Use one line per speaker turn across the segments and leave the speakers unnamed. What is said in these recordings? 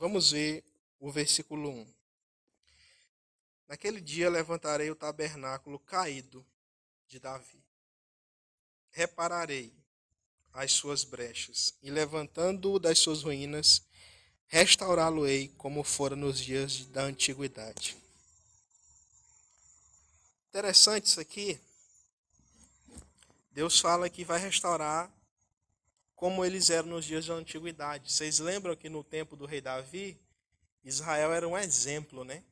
Vamos ver o versículo 1. Naquele dia levantarei o tabernáculo caído de Davi. Repararei as suas brechas e levantando-o das suas ruínas, restaurá-lo-ei como fora nos dias da antiguidade. Interessante isso aqui. Deus fala que vai restaurar como eles eram nos dias da antiguidade. Vocês lembram que no tempo do rei Davi, Israel era um exemplo, né?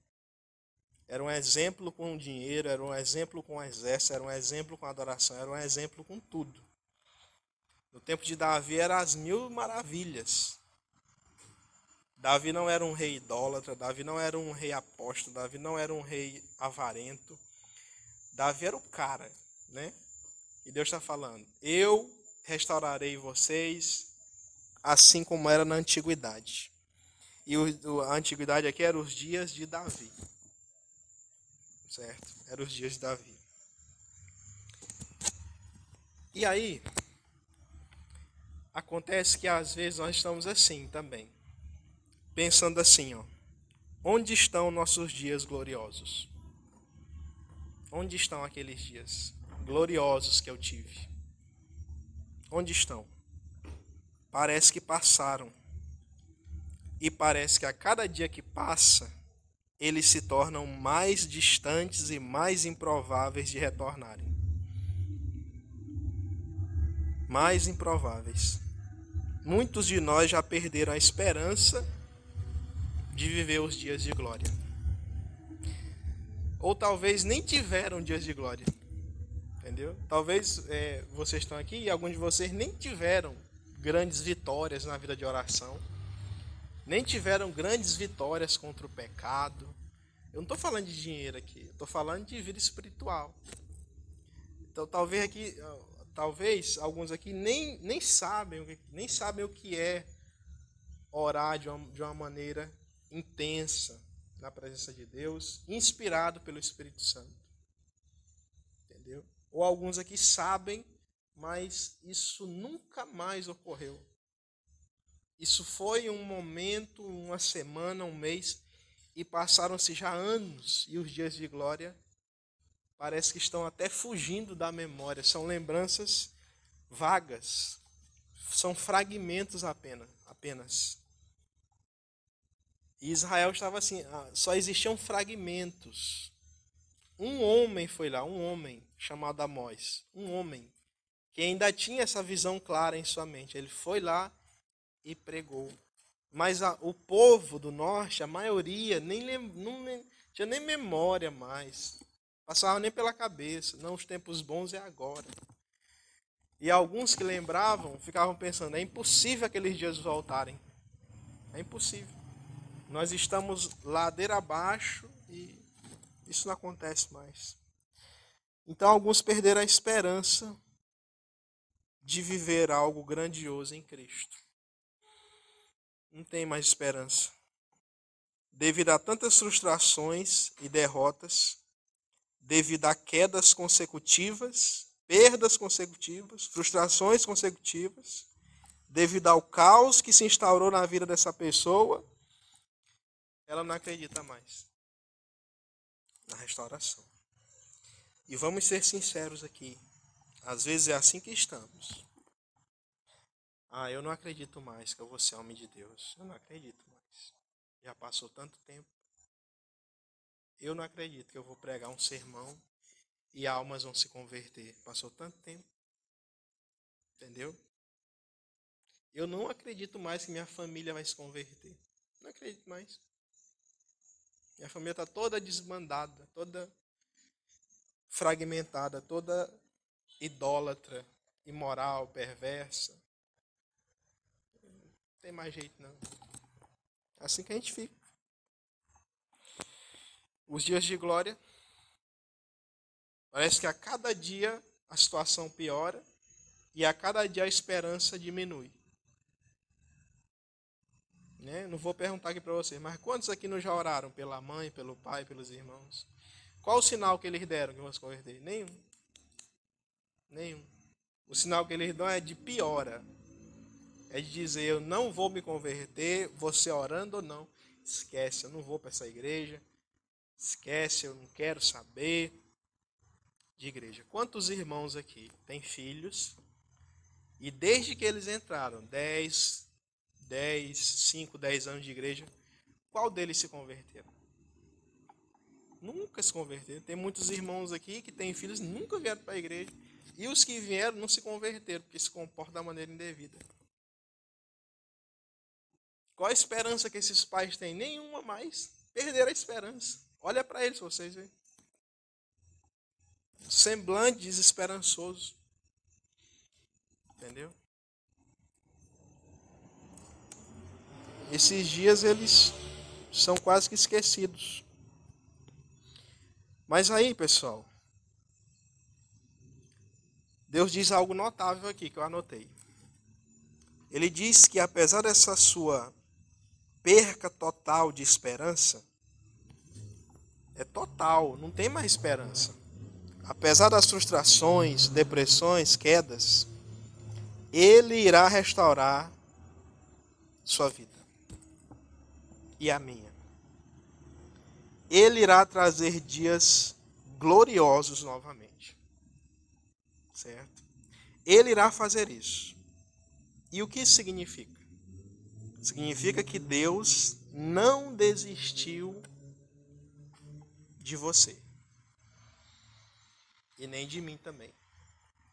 Era um exemplo com dinheiro, era um exemplo com exército, era um exemplo com adoração, era um exemplo com tudo. No tempo de Davi eram as mil maravilhas. Davi não era um rei idólatra, Davi não era um rei apóstolo, Davi não era um rei avarento. Davi era o cara, né? E Deus está falando: Eu restaurarei vocês assim como era na antiguidade. E a antiguidade aqui era os dias de Davi. Certo? Eram os dias de Davi. E aí, acontece que às vezes nós estamos assim também. Pensando assim, ó. Onde estão nossos dias gloriosos? Onde estão aqueles dias gloriosos que eu tive? Onde estão? Parece que passaram. E parece que a cada dia que passa, eles se tornam mais distantes e mais improváveis de retornarem. Mais improváveis. Muitos de nós já perderam a esperança de viver os dias de glória. Ou talvez nem tiveram dias de glória. Entendeu? Talvez é, vocês estão aqui e alguns de vocês nem tiveram grandes vitórias na vida de oração, nem tiveram grandes vitórias contra o pecado. Eu não estou falando de dinheiro aqui, estou falando de vida espiritual. Então talvez aqui, talvez alguns aqui nem, nem sabem nem sabem o que é orar de uma, de uma maneira intensa na presença de Deus, inspirado pelo Espírito Santo. Entendeu? Ou alguns aqui sabem, mas isso nunca mais ocorreu. Isso foi um momento, uma semana, um mês, e passaram-se já anos, e os dias de glória parece que estão até fugindo da memória. São lembranças vagas, são fragmentos apenas. apenas. E Israel estava assim, ah, só existiam fragmentos. Um homem foi lá, um homem, chamado Amós, um homem que ainda tinha essa visão clara em sua mente. Ele foi lá e pregou. Mas a, o povo do norte, a maioria, nem, não nem, tinha nem memória mais. Passava nem pela cabeça. Não, os tempos bons é agora. E alguns que lembravam ficavam pensando: é impossível aqueles dias voltarem. É impossível. Nós estamos ladeira abaixo isso não acontece mais. Então alguns perderam a esperança de viver algo grandioso em Cristo. Não tem mais esperança. Devido a tantas frustrações e derrotas, devido a quedas consecutivas, perdas consecutivas, frustrações consecutivas, devido ao caos que se instaurou na vida dessa pessoa, ela não acredita mais na restauração. E vamos ser sinceros aqui. Às vezes é assim que estamos. Ah, eu não acredito mais que eu vou ser homem de Deus. Eu não acredito mais. Já passou tanto tempo. Eu não acredito que eu vou pregar um sermão e almas vão se converter. Passou tanto tempo. Entendeu? Eu não acredito mais que minha família vai se converter. Não acredito mais. Minha família está toda desbandada, toda fragmentada, toda idólatra, imoral, perversa. Não tem mais jeito não. Assim que a gente fica. Os dias de glória. Parece que a cada dia a situação piora e a cada dia a esperança diminui. Né? Não vou perguntar aqui para vocês, mas quantos aqui não já oraram pela mãe, pelo pai, pelos irmãos? Qual o sinal que eles deram que vão se converter? Nenhum. Nenhum. O sinal que eles dão é de piora. é de dizer eu não vou me converter, você orando ou não, esquece, eu não vou para essa igreja, esquece, eu não quero saber de igreja. Quantos irmãos aqui têm filhos e desde que eles entraram, 10, 10, 5, 10 anos de igreja, qual deles se converteram? Nunca se converteram. Tem muitos irmãos aqui que têm filhos nunca vieram para a igreja. E os que vieram não se converteram, porque se comportam da maneira indevida. Qual a esperança que esses pais têm? Nenhuma mais. Perderam a esperança. Olha para eles, vocês verem. Semblante desesperançoso. Entendeu? Esses dias eles são quase que esquecidos. Mas aí, pessoal, Deus diz algo notável aqui que eu anotei. Ele diz que apesar dessa sua perca total de esperança, é total, não tem mais esperança. Apesar das frustrações, depressões, quedas, ele irá restaurar sua vida e a minha. Ele irá trazer dias gloriosos novamente. Certo? Ele irá fazer isso. E o que isso significa? Significa que Deus não desistiu de você. E nem de mim também.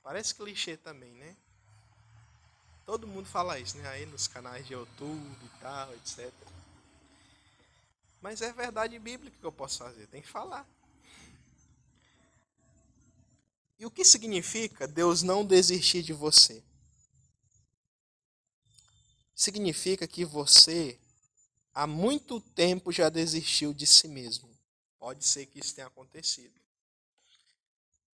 Parece clichê também, né? Todo mundo fala isso, né? Aí nos canais de YouTube e tal, etc. Mas é verdade bíblica que eu posso fazer, tem que falar. E o que significa Deus não desistir de você? Significa que você há muito tempo já desistiu de si mesmo. Pode ser que isso tenha acontecido.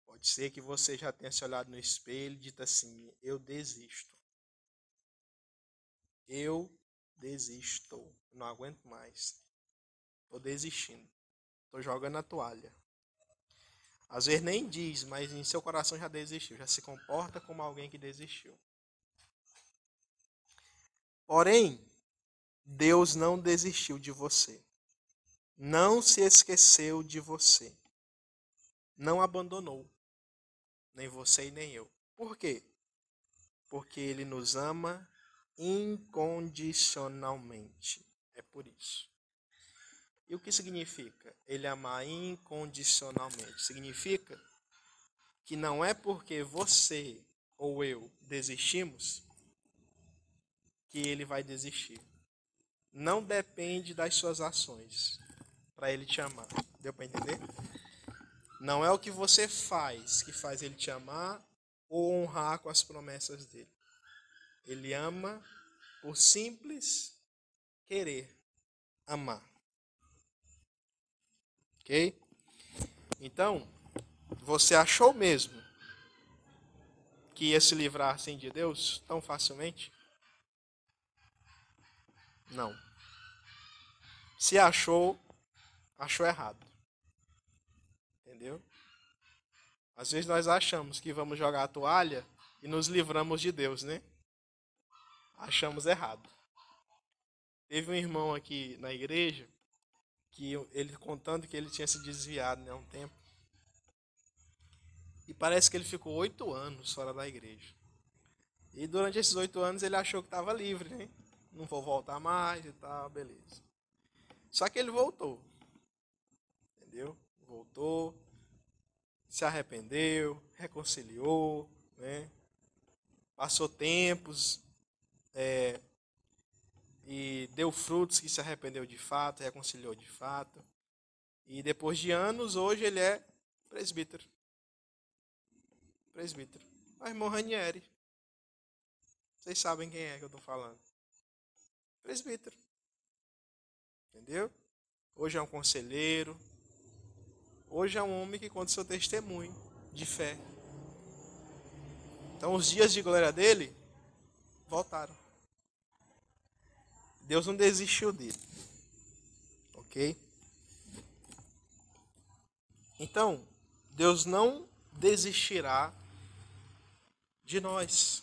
Pode ser que você já tenha se olhado no espelho e dito assim: Eu desisto. Eu desisto. Não aguento mais. Estou desistindo. Estou jogando a toalha. Às vezes nem diz, mas em seu coração já desistiu. Já se comporta como alguém que desistiu. Porém, Deus não desistiu de você. Não se esqueceu de você. Não abandonou. Nem você e nem eu. Por quê? Porque Ele nos ama incondicionalmente. É por isso. E o que significa ele amar incondicionalmente? Significa que não é porque você ou eu desistimos que ele vai desistir. Não depende das suas ações para ele te amar. Deu para entender? Não é o que você faz que faz ele te amar ou honrar com as promessas dele. Ele ama por simples querer amar. Ok? Então, você achou mesmo que ia se livrar assim de Deus tão facilmente? Não. Se achou, achou errado. Entendeu? Às vezes nós achamos que vamos jogar a toalha e nos livramos de Deus, né? Achamos errado. Teve um irmão aqui na igreja que ele contando que ele tinha se desviado né, há um tempo. E parece que ele ficou oito anos fora da igreja. E durante esses oito anos ele achou que estava livre, né? Não vou voltar mais e tal, beleza. Só que ele voltou. Entendeu? Voltou, se arrependeu, reconciliou, né? Passou tempos, é, deu frutos que se arrependeu de fato, reconciliou de fato. E depois de anos, hoje ele é presbítero. Presbítero. O irmão Ranieri. Vocês sabem quem é que eu estou falando. Presbítero. Entendeu? Hoje é um conselheiro. Hoje é um homem que conta seu testemunho de fé. Então os dias de glória dele voltaram. Deus não desistiu dele. Ok? Então, Deus não desistirá de nós.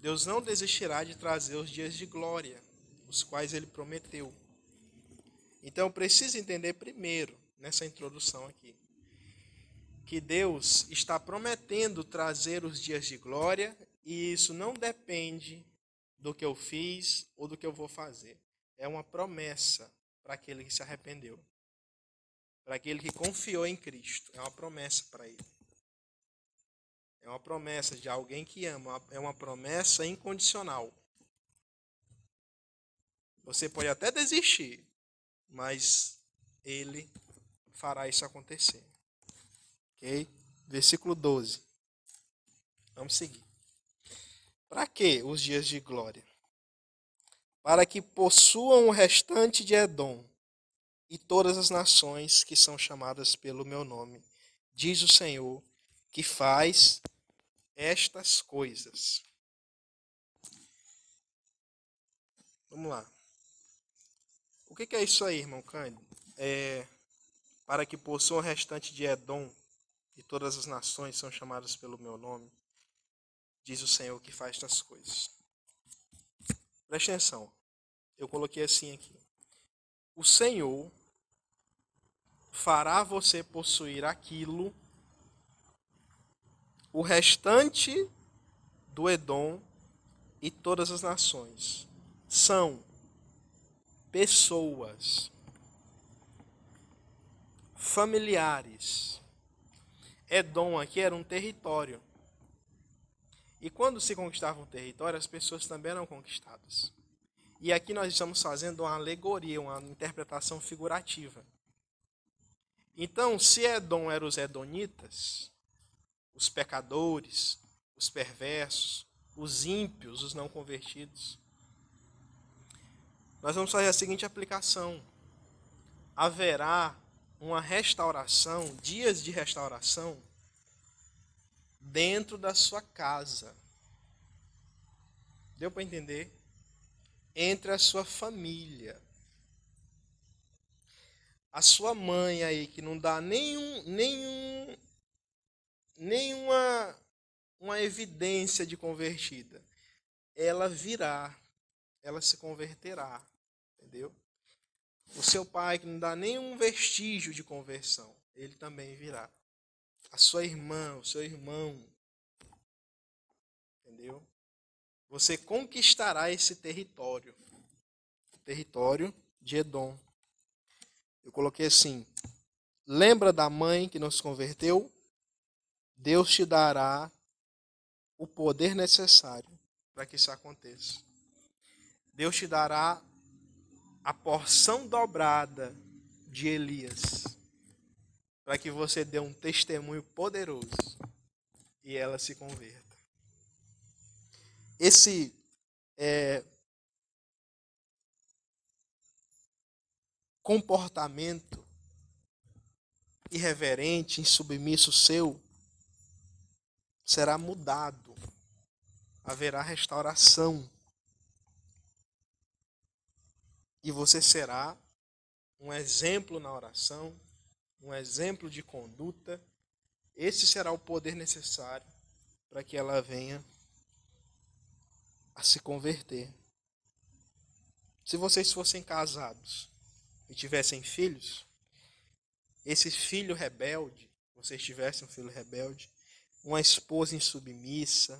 Deus não desistirá de trazer os dias de glória, os quais ele prometeu. Então, preciso entender primeiro, nessa introdução aqui, que Deus está prometendo trazer os dias de glória e isso não depende do que eu fiz ou do que eu vou fazer. É uma promessa para aquele que se arrependeu, para aquele que confiou em Cristo. É uma promessa para ele. É uma promessa de alguém que ama, é uma promessa incondicional. Você pode até desistir, mas ele fará isso acontecer. Ok? Versículo 12. Vamos seguir. Para que os dias de glória? Para que possuam o restante de Edom e todas as nações que são chamadas pelo meu nome, diz o Senhor, que faz estas coisas. Vamos lá. O que é isso aí, irmão Cândido? É, para que possuam o restante de Edom e todas as nações são chamadas pelo meu nome, diz o Senhor que faz estas coisas. Preste atenção. Eu coloquei assim aqui. O Senhor fará você possuir aquilo o restante do Edom e todas as nações são pessoas, familiares. Edom aqui era um território. E quando se conquistava um território, as pessoas também eram conquistadas. E aqui nós estamos fazendo uma alegoria, uma interpretação figurativa. Então, se Edom eram os edonitas, os pecadores, os perversos, os ímpios, os não convertidos. Nós vamos fazer a seguinte aplicação: haverá uma restauração, dias de restauração, dentro da sua casa. Deu para entender? Entre a sua família. A sua mãe aí que não dá nenhum, nenhum nenhuma uma evidência de convertida. Ela virá, ela se converterá, entendeu? O seu pai que não dá nenhum vestígio de conversão, ele também virá. A sua irmã, o seu irmão, entendeu? Você conquistará esse território, o território de Edom. Eu coloquei assim: lembra da mãe que não se converteu? Deus te dará o poder necessário para que isso aconteça. Deus te dará a porção dobrada de Elias para que você dê um testemunho poderoso e ela se converta. Esse é, comportamento irreverente, insubmisso seu será mudado, haverá restauração. E você será um exemplo na oração, um exemplo de conduta. Esse será o poder necessário para que ela venha a se converter. Se vocês fossem casados e tivessem filhos, esse filho rebelde, vocês tivessem um filho rebelde, uma esposa insubmissa,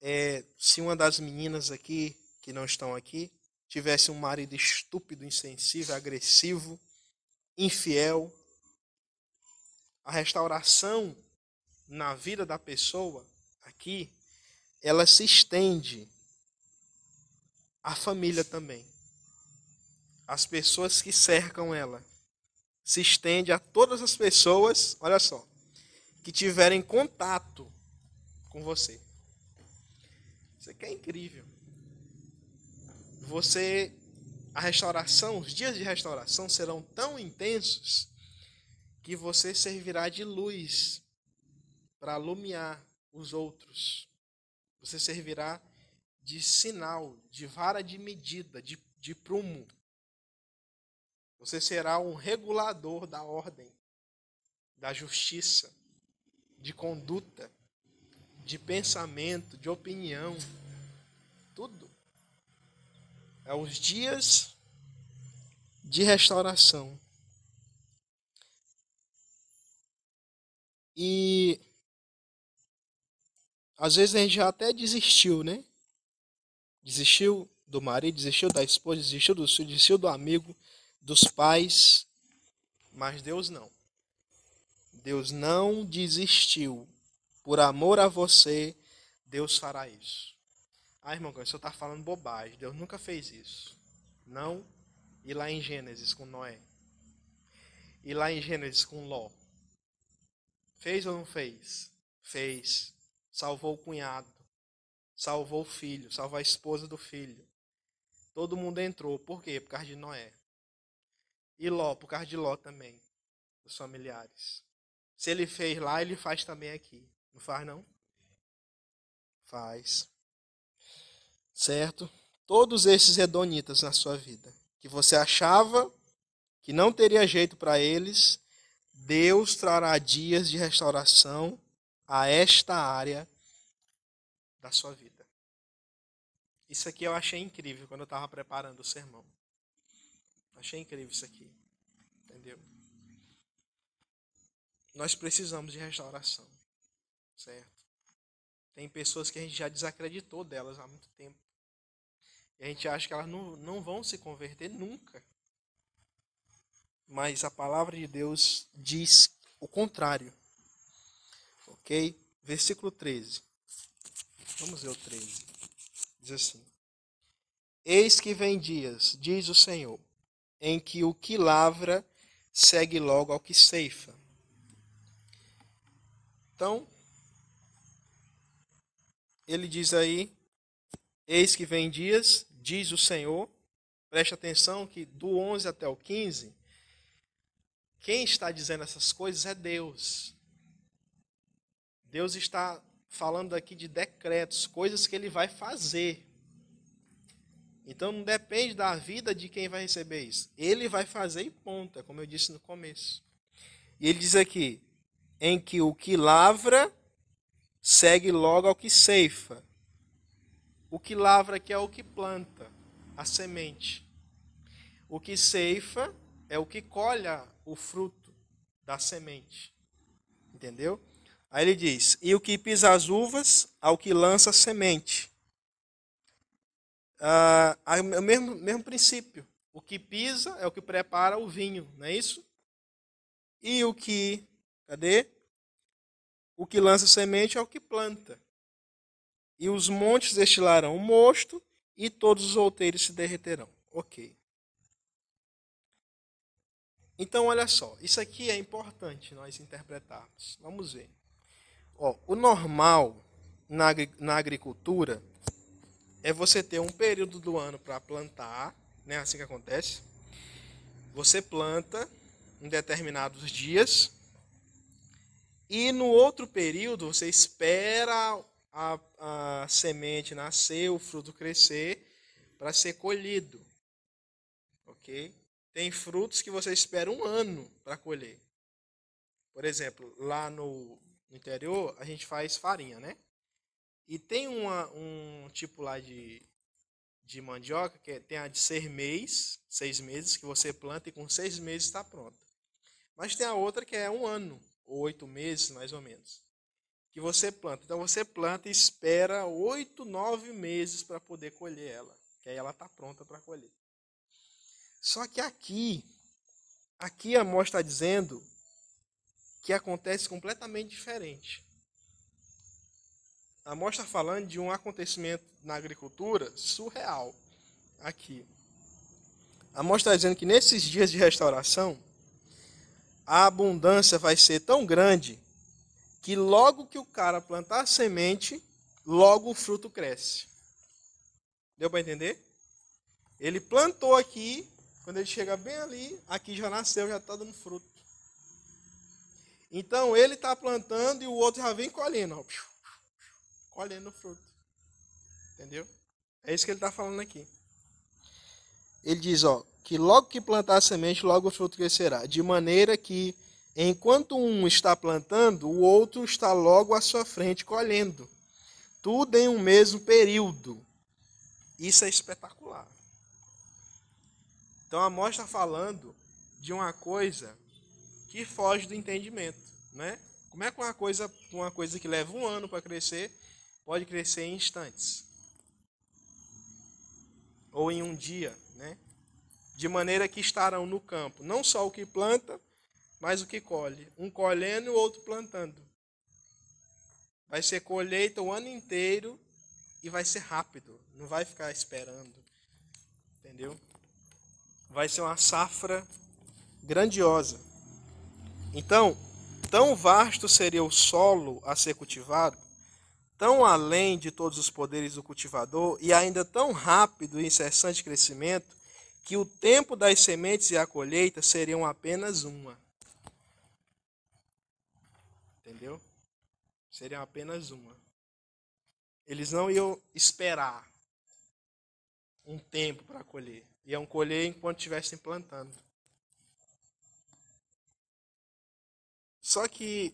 é, se uma das meninas aqui, que não estão aqui, tivesse um marido estúpido, insensível, agressivo, infiel, a restauração na vida da pessoa aqui, ela se estende à família também. As pessoas que cercam ela. Se estende a todas as pessoas, olha só, que tiverem contato com você. Isso aqui é incrível. Você, a restauração, os dias de restauração serão tão intensos que você servirá de luz para alumiar os outros. Você servirá de sinal, de vara de medida, de, de prumo. Você será um regulador da ordem, da justiça de conduta. de pensamento, de opinião, tudo. É os dias de restauração. E às vezes a gente já até desistiu, né? Desistiu do marido, desistiu da esposa, desistiu do filho, desistiu do amigo, dos pais, mas Deus não. Deus não desistiu. Por amor a você, Deus fará isso. Ah, irmão, o senhor está falando bobagem. Deus nunca fez isso. Não. E lá em Gênesis com Noé? E lá em Gênesis com Ló? Fez ou não fez? Fez. Salvou o cunhado. Salvou o filho. Salvou a esposa do filho. Todo mundo entrou. Por quê? Por causa de Noé. E Ló, por causa de Ló também. Os familiares. Se ele fez lá, ele faz também aqui. Não faz, não? Faz. Certo? Todos esses hedonitas na sua vida, que você achava que não teria jeito para eles, Deus trará dias de restauração a esta área da sua vida. Isso aqui eu achei incrível quando eu estava preparando o sermão. Achei incrível isso aqui. Entendeu? Nós precisamos de restauração. Certo? Tem pessoas que a gente já desacreditou delas há muito tempo. E a gente acha que elas não, não vão se converter nunca. Mas a palavra de Deus diz o contrário. Ok? Versículo 13. Vamos ver o 13. Diz assim: Eis que vem dias, diz o Senhor, em que o que lavra segue logo ao que ceifa. Então, ele diz aí: Eis que vem dias, diz o Senhor. Preste atenção que do 11 até o 15, quem está dizendo essas coisas é Deus. Deus está falando aqui de decretos, coisas que ele vai fazer. Então não depende da vida de quem vai receber isso. Ele vai fazer e ponta, como eu disse no começo. E ele diz aqui: em que o que lavra segue logo ao que ceifa. O que lavra aqui é o que planta, a semente. O que ceifa é o que colha o fruto da semente. Entendeu? Aí ele diz: E o que pisa as uvas, ao que lança a semente. Ah, é o mesmo, mesmo princípio. O que pisa é o que prepara o vinho, não é isso? E o que, cadê? O que lança semente é o que planta. E os montes destilarão mosto, e todos os outeiros se derreterão. Ok. Então, olha só, isso aqui é importante nós interpretarmos. Vamos ver. Ó, o normal na, na agricultura é você ter um período do ano para plantar, né? Assim que acontece. Você planta em determinados dias e no outro período, você espera a, a semente nascer, o fruto crescer, para ser colhido. Ok? Tem frutos que você espera um ano para colher. Por exemplo, lá no, interior, a gente faz farinha, né? E tem uma, um tipo lá de, de mandioca, que é, tem a de seis meses, seis meses, que você planta e com seis meses está pronta. Mas tem a outra que é um ano oito meses, mais ou menos, que você planta. Então você planta e espera oito, nove meses para poder colher ela, que aí ela está pronta para colher. Só que aqui, aqui a Amós está dizendo que acontece completamente diferente. A Amós está falando de um acontecimento na agricultura surreal aqui. A Amós está dizendo que nesses dias de restauração, a abundância vai ser tão grande que logo que o cara plantar a semente, logo o fruto cresce. Deu para entender? Ele plantou aqui, quando ele chega bem ali, aqui já nasceu, já está dando fruto. Então ele está plantando e o outro já vem colhendo, ó, colhendo o fruto. Entendeu? É isso que ele está falando aqui. Ele diz, ó, que logo que plantar a semente, logo o fruto crescerá. De maneira que, enquanto um está plantando, o outro está logo à sua frente colhendo. Tudo em um mesmo período. Isso é espetacular. Então Amós está falando de uma coisa que foge do entendimento, né? Como é que uma coisa, uma coisa que leva um ano para crescer pode crescer em instantes? Ou em um dia? De maneira que estarão no campo não só o que planta, mas o que colhe. Um colhendo e o outro plantando. Vai ser colheita o ano inteiro e vai ser rápido. Não vai ficar esperando. Entendeu? Vai ser uma safra grandiosa. Então, tão vasto seria o solo a ser cultivado, tão além de todos os poderes do cultivador e ainda tão rápido e incessante crescimento, que o tempo das sementes e a colheita seriam apenas uma. Entendeu? Seriam apenas uma. Eles não iam esperar um tempo para colher. Iam colher enquanto estivessem plantando. Só que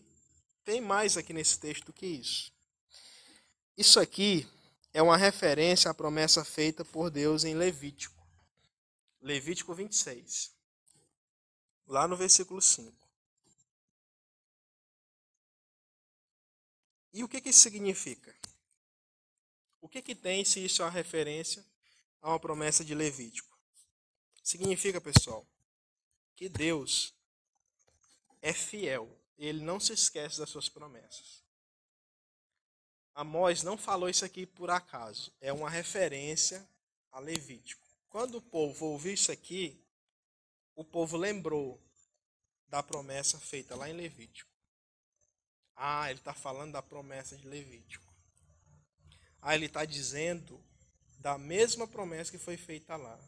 tem mais aqui nesse texto do que isso. Isso aqui é uma referência à promessa feita por Deus em Levítico. Levítico 26. Lá no versículo 5. E o que, que isso significa? O que, que tem se isso é uma referência a uma promessa de Levítico? Significa, pessoal, que Deus é fiel. Ele não se esquece das suas promessas. Amós não falou isso aqui por acaso. É uma referência a Levítico. Quando o povo ouviu isso aqui, o povo lembrou da promessa feita lá em Levítico. Ah, ele está falando da promessa de Levítico. Ah, ele está dizendo da mesma promessa que foi feita lá.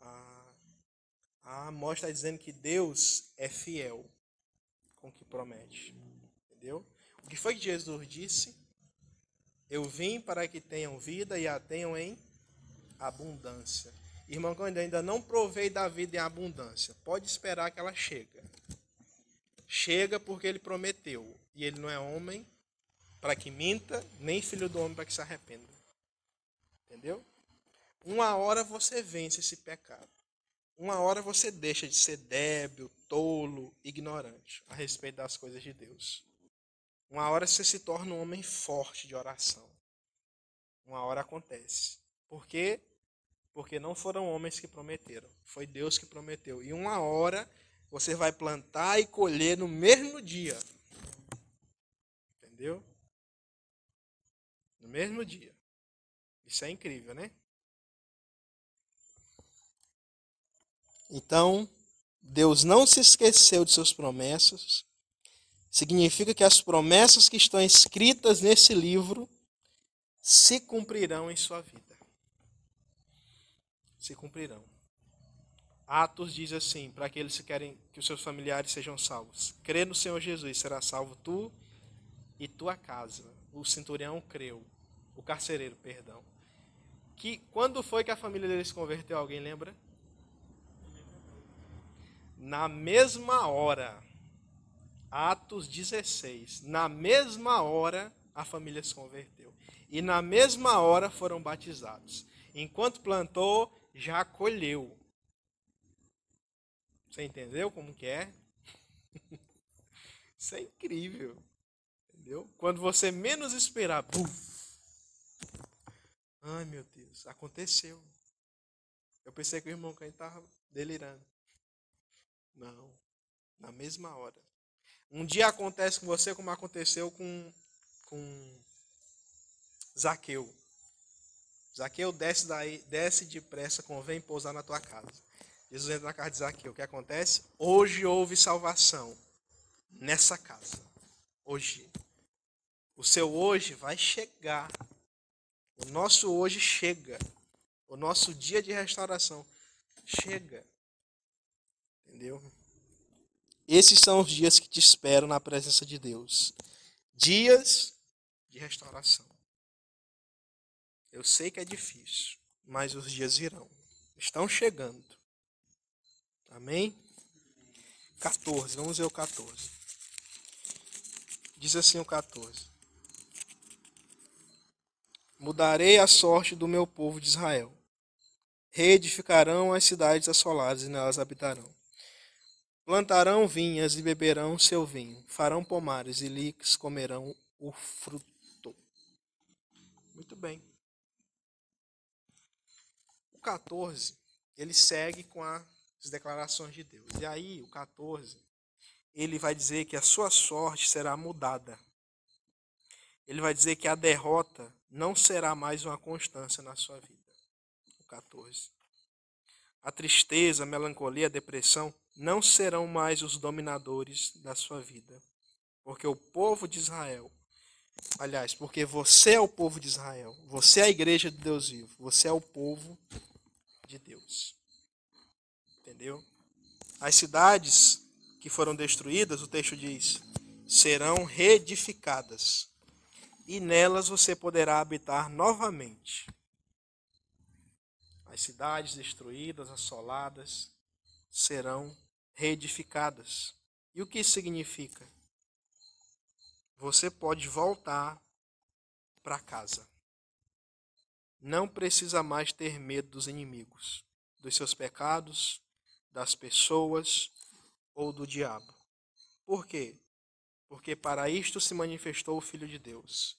Ah, a Amós está dizendo que Deus é fiel com o que promete. Entendeu? O que foi que Jesus disse? Eu vim para que tenham vida e a tenham em abundância. Irmão, quando ainda não provei da vida em abundância, pode esperar que ela chega. Chega porque ele prometeu. E ele não é homem para que minta, nem filho do homem para que se arrependa. Entendeu? Uma hora você vence esse pecado. Uma hora você deixa de ser débil, tolo, ignorante a respeito das coisas de Deus. Uma hora você se torna um homem forte de oração. Uma hora acontece. Por quê? Porque não foram homens que prometeram, foi Deus que prometeu. E uma hora você vai plantar e colher no mesmo dia. Entendeu? No mesmo dia. Isso é incrível, né? Então, Deus não se esqueceu de suas promessas. Significa que as promessas que estão escritas nesse livro se cumprirão em sua vida. Se cumprirão. Atos diz assim, para aqueles que querem que os seus familiares sejam salvos: crê no Senhor Jesus, será salvo tu e tua casa. O centurião creu, o carcereiro, perdão. Que quando foi que a família dele se converteu? Alguém lembra? Na mesma hora, Atos 16, na mesma hora a família se converteu. E na mesma hora foram batizados. Enquanto plantou, já colheu. Você entendeu como que é? Isso é incrível. Entendeu? Quando você menos esperar, buf. Ai, meu Deus, aconteceu. Eu pensei que o irmão Caim estava delirando. Não. Na mesma hora. Um dia acontece com você como aconteceu com, com Zaqueu. Zaqueu desce daí, desce depressa, convém pousar na tua casa. Jesus entra na casa de Zaqueu. O que acontece? Hoje houve salvação nessa casa. Hoje. O seu hoje vai chegar. O nosso hoje chega. O nosso dia de restauração chega. Entendeu? Esses são os dias que te esperam na presença de Deus. Dias de restauração. Eu sei que é difícil, mas os dias virão. Estão chegando. Amém? 14, vamos ver o 14. Diz assim o 14. mudarei a sorte do meu povo de Israel. Reedificarão as cidades assoladas e nelas habitarão. Plantarão vinhas e beberão seu vinho. Farão pomares e liques comerão o fruto. Muito bem. O 14, ele segue com as declarações de Deus. E aí, o 14, ele vai dizer que a sua sorte será mudada. Ele vai dizer que a derrota não será mais uma constância na sua vida. O 14. A tristeza, a melancolia, a depressão não serão mais os dominadores da sua vida. Porque o povo de Israel, aliás, porque você é o povo de Israel, você é a igreja de Deus vivo, você é o povo de Deus. Entendeu? As cidades que foram destruídas, o texto diz, serão reedificadas, e nelas você poderá habitar novamente. As cidades destruídas, assoladas, serão reedificadas. E o que isso significa? Você pode voltar para casa. Não precisa mais ter medo dos inimigos, dos seus pecados, das pessoas ou do diabo. Por quê? Porque para isto se manifestou o Filho de Deus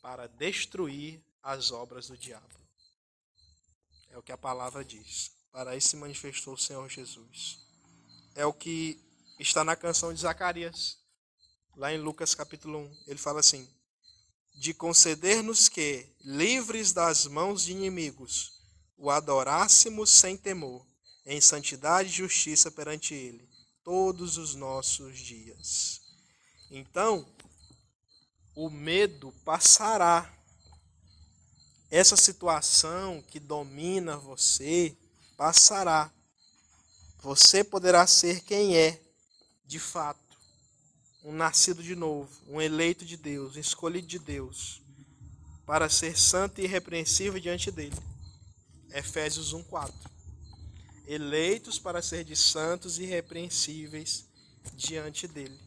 para destruir as obras do diabo. É o que a palavra diz. Para isso se manifestou o Senhor Jesus é o que está na canção de Zacarias, lá em Lucas capítulo 1. Ele fala assim: De conceder-nos que, livres das mãos de inimigos, o adorássemos sem temor, em santidade e justiça perante Ele, todos os nossos dias. Então, o medo passará. Essa situação que domina você passará você poderá ser quem é, de fato, um nascido de novo, um eleito de Deus, um escolhido de Deus, para ser santo e irrepreensível diante dele. Efésios 1:4. Eleitos para ser de santos e irrepreensíveis diante dele.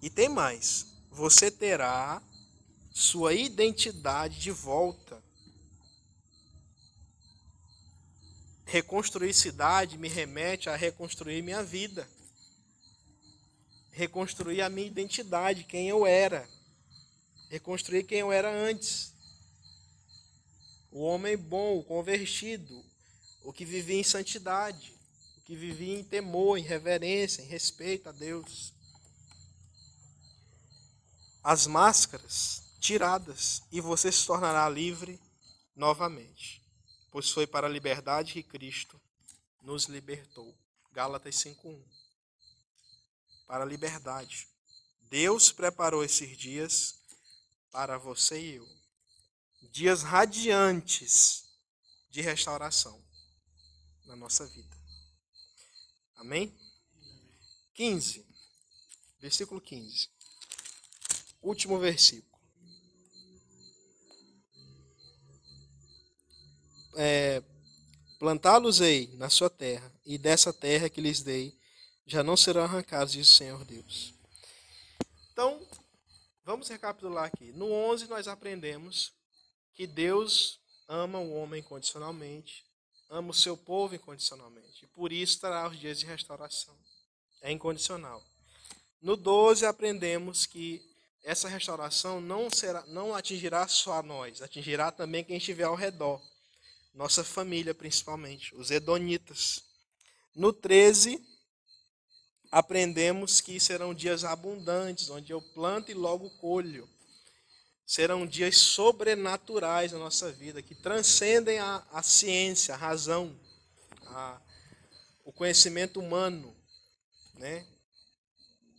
E tem mais, você terá sua identidade de volta Reconstruir cidade me remete a reconstruir minha vida. Reconstruir a minha identidade, quem eu era. Reconstruir quem eu era antes. O homem bom, o convertido, o que vivia em santidade, o que vivia em temor, em reverência, em respeito a Deus. As máscaras tiradas e você se tornará livre novamente pois foi para a liberdade que Cristo nos libertou. Gálatas 5:1. Para a liberdade. Deus preparou esses dias para você e eu. Dias radiantes de restauração na nossa vida. Amém? 15. Versículo 15. Último versículo. é, plantá-los-ei na sua terra, e dessa terra que lhes dei, já não serão arrancados, diz o Senhor Deus. Então, vamos recapitular aqui. No 11, nós aprendemos que Deus ama o homem incondicionalmente, ama o seu povo incondicionalmente, e por isso trará os dias de restauração. É incondicional. No 12, aprendemos que essa restauração não, será, não atingirá só a nós, atingirá também quem estiver ao redor nossa família principalmente, os Edonitas. No 13, aprendemos que serão dias abundantes, onde eu planto e logo colho. Serão dias sobrenaturais na nossa vida, que transcendem a, a ciência, a razão, a, o conhecimento humano. Né?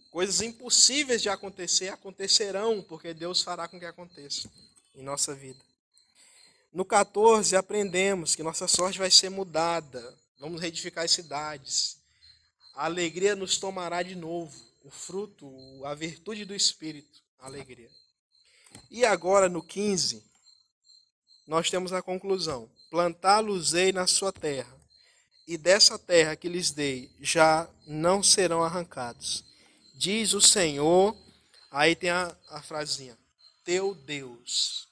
Coisas impossíveis de acontecer acontecerão, porque Deus fará com que aconteça em nossa vida. No 14, aprendemos que nossa sorte vai ser mudada. Vamos reedificar as cidades. A alegria nos tomará de novo. O fruto, a virtude do Espírito, a alegria. E agora, no 15, nós temos a conclusão: plantá-los-ei na sua terra, e dessa terra que lhes dei já não serão arrancados. Diz o Senhor, aí tem a, a frasinha: teu Deus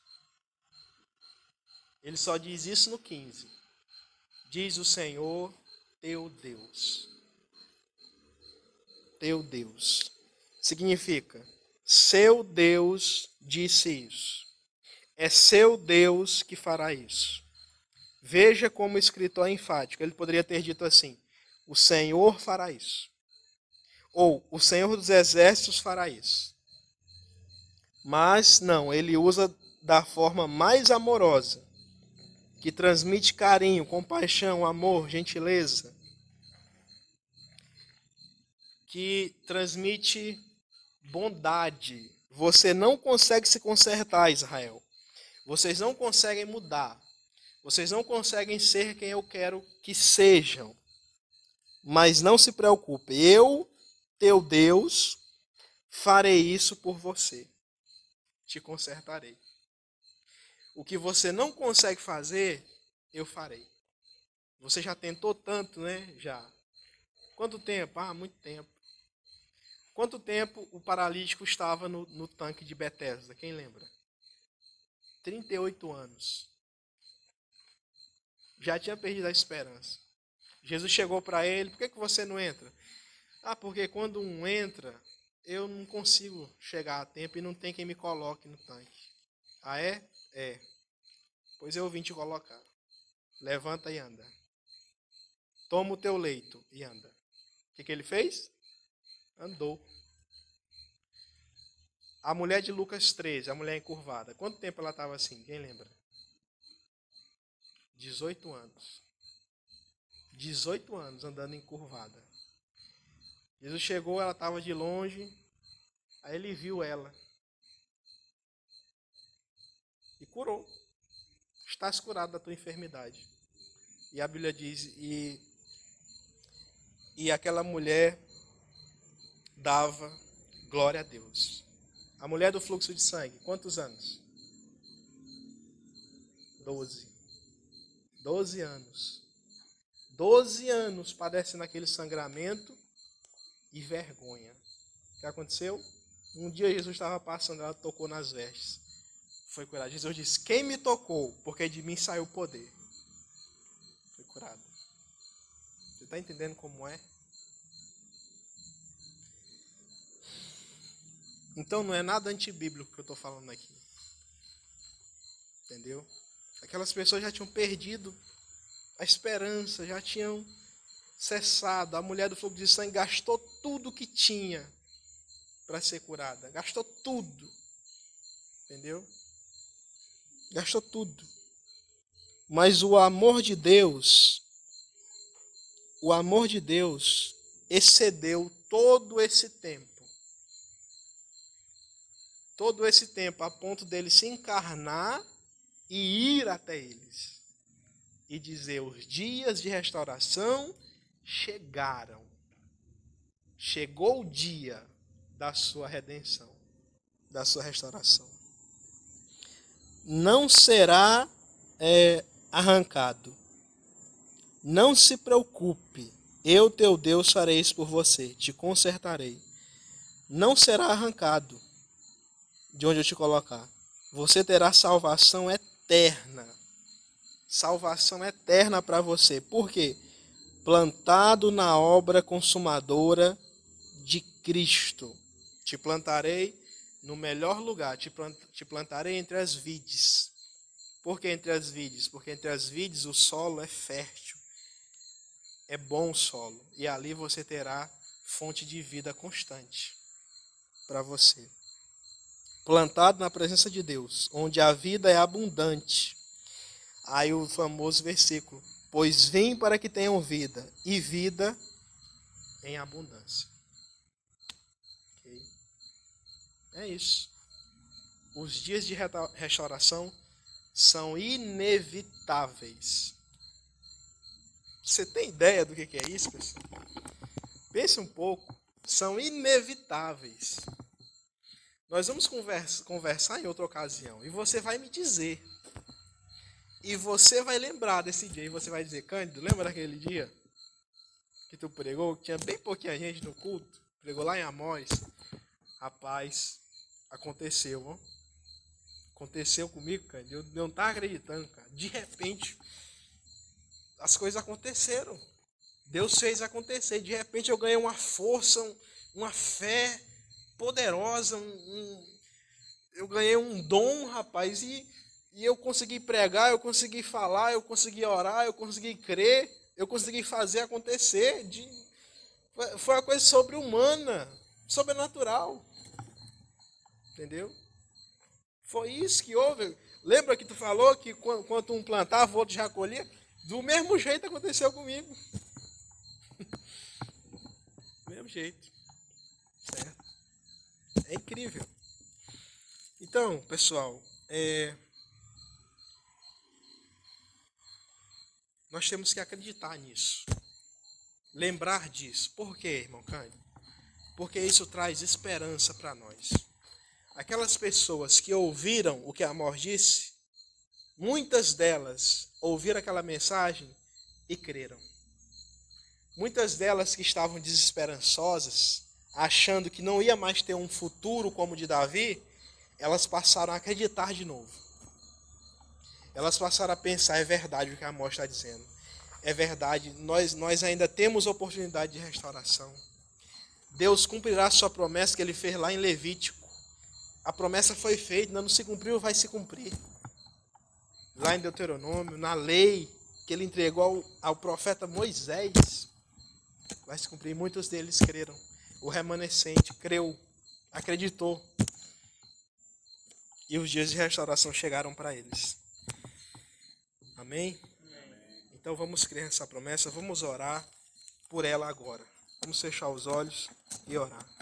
Ele só diz isso no 15. Diz o Senhor teu Deus. Teu Deus. Significa, seu Deus disse isso. É seu Deus que fará isso. Veja como o escritor é enfático. Ele poderia ter dito assim: O Senhor fará isso. Ou o Senhor dos Exércitos fará isso. Mas não, ele usa da forma mais amorosa, que transmite carinho, compaixão, amor, gentileza, que transmite bondade. Você não consegue se consertar, Israel. Vocês não conseguem mudar. Vocês não conseguem ser quem eu quero que sejam. Mas não se preocupe, eu, teu Deus, farei isso por você. Te consertarei. O que você não consegue fazer, eu farei. Você já tentou tanto, né? Já. Quanto tempo? Ah, muito tempo. Quanto tempo o paralítico estava no, no tanque de Betesda? Quem lembra? 38 anos. Já tinha perdido a esperança. Jesus chegou para ele: por que, que você não entra? Ah, porque quando um entra, eu não consigo chegar a tempo e não tem quem me coloque no tanque. Ah, é? É. Pois eu vim te colocar. Levanta e anda. Toma o teu leito e anda. O que, que ele fez? Andou. A mulher de Lucas 13, a mulher encurvada. Quanto tempo ela estava assim? Quem lembra? 18 anos. 18 anos andando encurvada. Jesus chegou, ela estava de longe. Aí ele viu ela. E curou. Estás curado da tua enfermidade. E a Bíblia diz: e, e aquela mulher dava glória a Deus. A mulher do fluxo de sangue, quantos anos? Doze. Doze anos. Doze anos padecendo aquele sangramento e vergonha. O que aconteceu? Um dia Jesus estava passando, ela tocou nas vestes. Foi curada. Jesus disse: Quem me tocou? Porque de mim saiu o poder. Foi curado. Você está entendendo como é? Então não é nada antibíblico que eu estou falando aqui. Entendeu? Aquelas pessoas já tinham perdido a esperança, já tinham cessado. A mulher do fogo de sangue gastou tudo que tinha para ser curada. Gastou tudo. Entendeu? Gastou tudo. Mas o amor de Deus, o amor de Deus excedeu todo esse tempo todo esse tempo a ponto dele se encarnar e ir até eles e dizer: os dias de restauração chegaram. Chegou o dia da sua redenção, da sua restauração. Não será é, arrancado. Não se preocupe, eu, teu Deus, farei isso por você, te consertarei. Não será arrancado de onde eu te colocar. Você terá salvação eterna. Salvação eterna para você. Por quê? Plantado na obra consumadora de Cristo. Te plantarei no melhor lugar, te, plantarei entre as vides. Por que entre as vides? Porque entre as vides o solo é fértil. É bom solo. E ali você terá fonte de vida constante para você plantado na presença de Deus, onde a vida é abundante. Aí o famoso versículo: Pois vem para que tenham vida, e vida em abundância. Okay. É isso. Os dias de restauração são inevitáveis. Você tem ideia do que é isso, pessoal? Pense um pouco. São inevitáveis. Nós vamos conversa, conversar em outra ocasião e você vai me dizer. E você vai lembrar desse dia e você vai dizer, Cândido, lembra daquele dia que tu pregou, que tinha bem pouquinha gente no culto? Pregou lá em Amós. Rapaz, aconteceu, ó. Aconteceu comigo, cara. Eu não estava acreditando, cara. De repente, as coisas aconteceram. Deus fez acontecer. De repente eu ganhei uma força, uma fé poderosa. Um, um, eu ganhei um dom, rapaz, e, e eu consegui pregar, eu consegui falar, eu consegui orar, eu consegui crer, eu consegui fazer acontecer. De, foi uma coisa sobre-humana, sobrenatural. Entendeu? Foi isso que houve. Lembra que tu falou que quando um plantava, o outro já colhia? Do mesmo jeito aconteceu comigo. Do mesmo jeito. Certo? É incrível. Então, pessoal, é... nós temos que acreditar nisso. Lembrar disso. Por quê, irmão Cândido? Porque isso traz esperança para nós. Aquelas pessoas que ouviram o que Amor disse, muitas delas ouviram aquela mensagem e creram. Muitas delas que estavam desesperançosas, achando que não ia mais ter um futuro como o de Davi, elas passaram a acreditar de novo. Elas passaram a pensar, é verdade o que a Amós está dizendo. É verdade, nós, nós ainda temos oportunidade de restauração. Deus cumprirá a sua promessa que ele fez lá em Levítico. A promessa foi feita, não se cumpriu, vai se cumprir. Lá em Deuteronômio, na lei que ele entregou ao, ao profeta Moisés, vai se cumprir. Muitos deles creram. O remanescente creu, acreditou. E os dias de restauração chegaram para eles. Amém? Então vamos crer nessa promessa, vamos orar por ela agora. Vamos fechar os olhos e orar.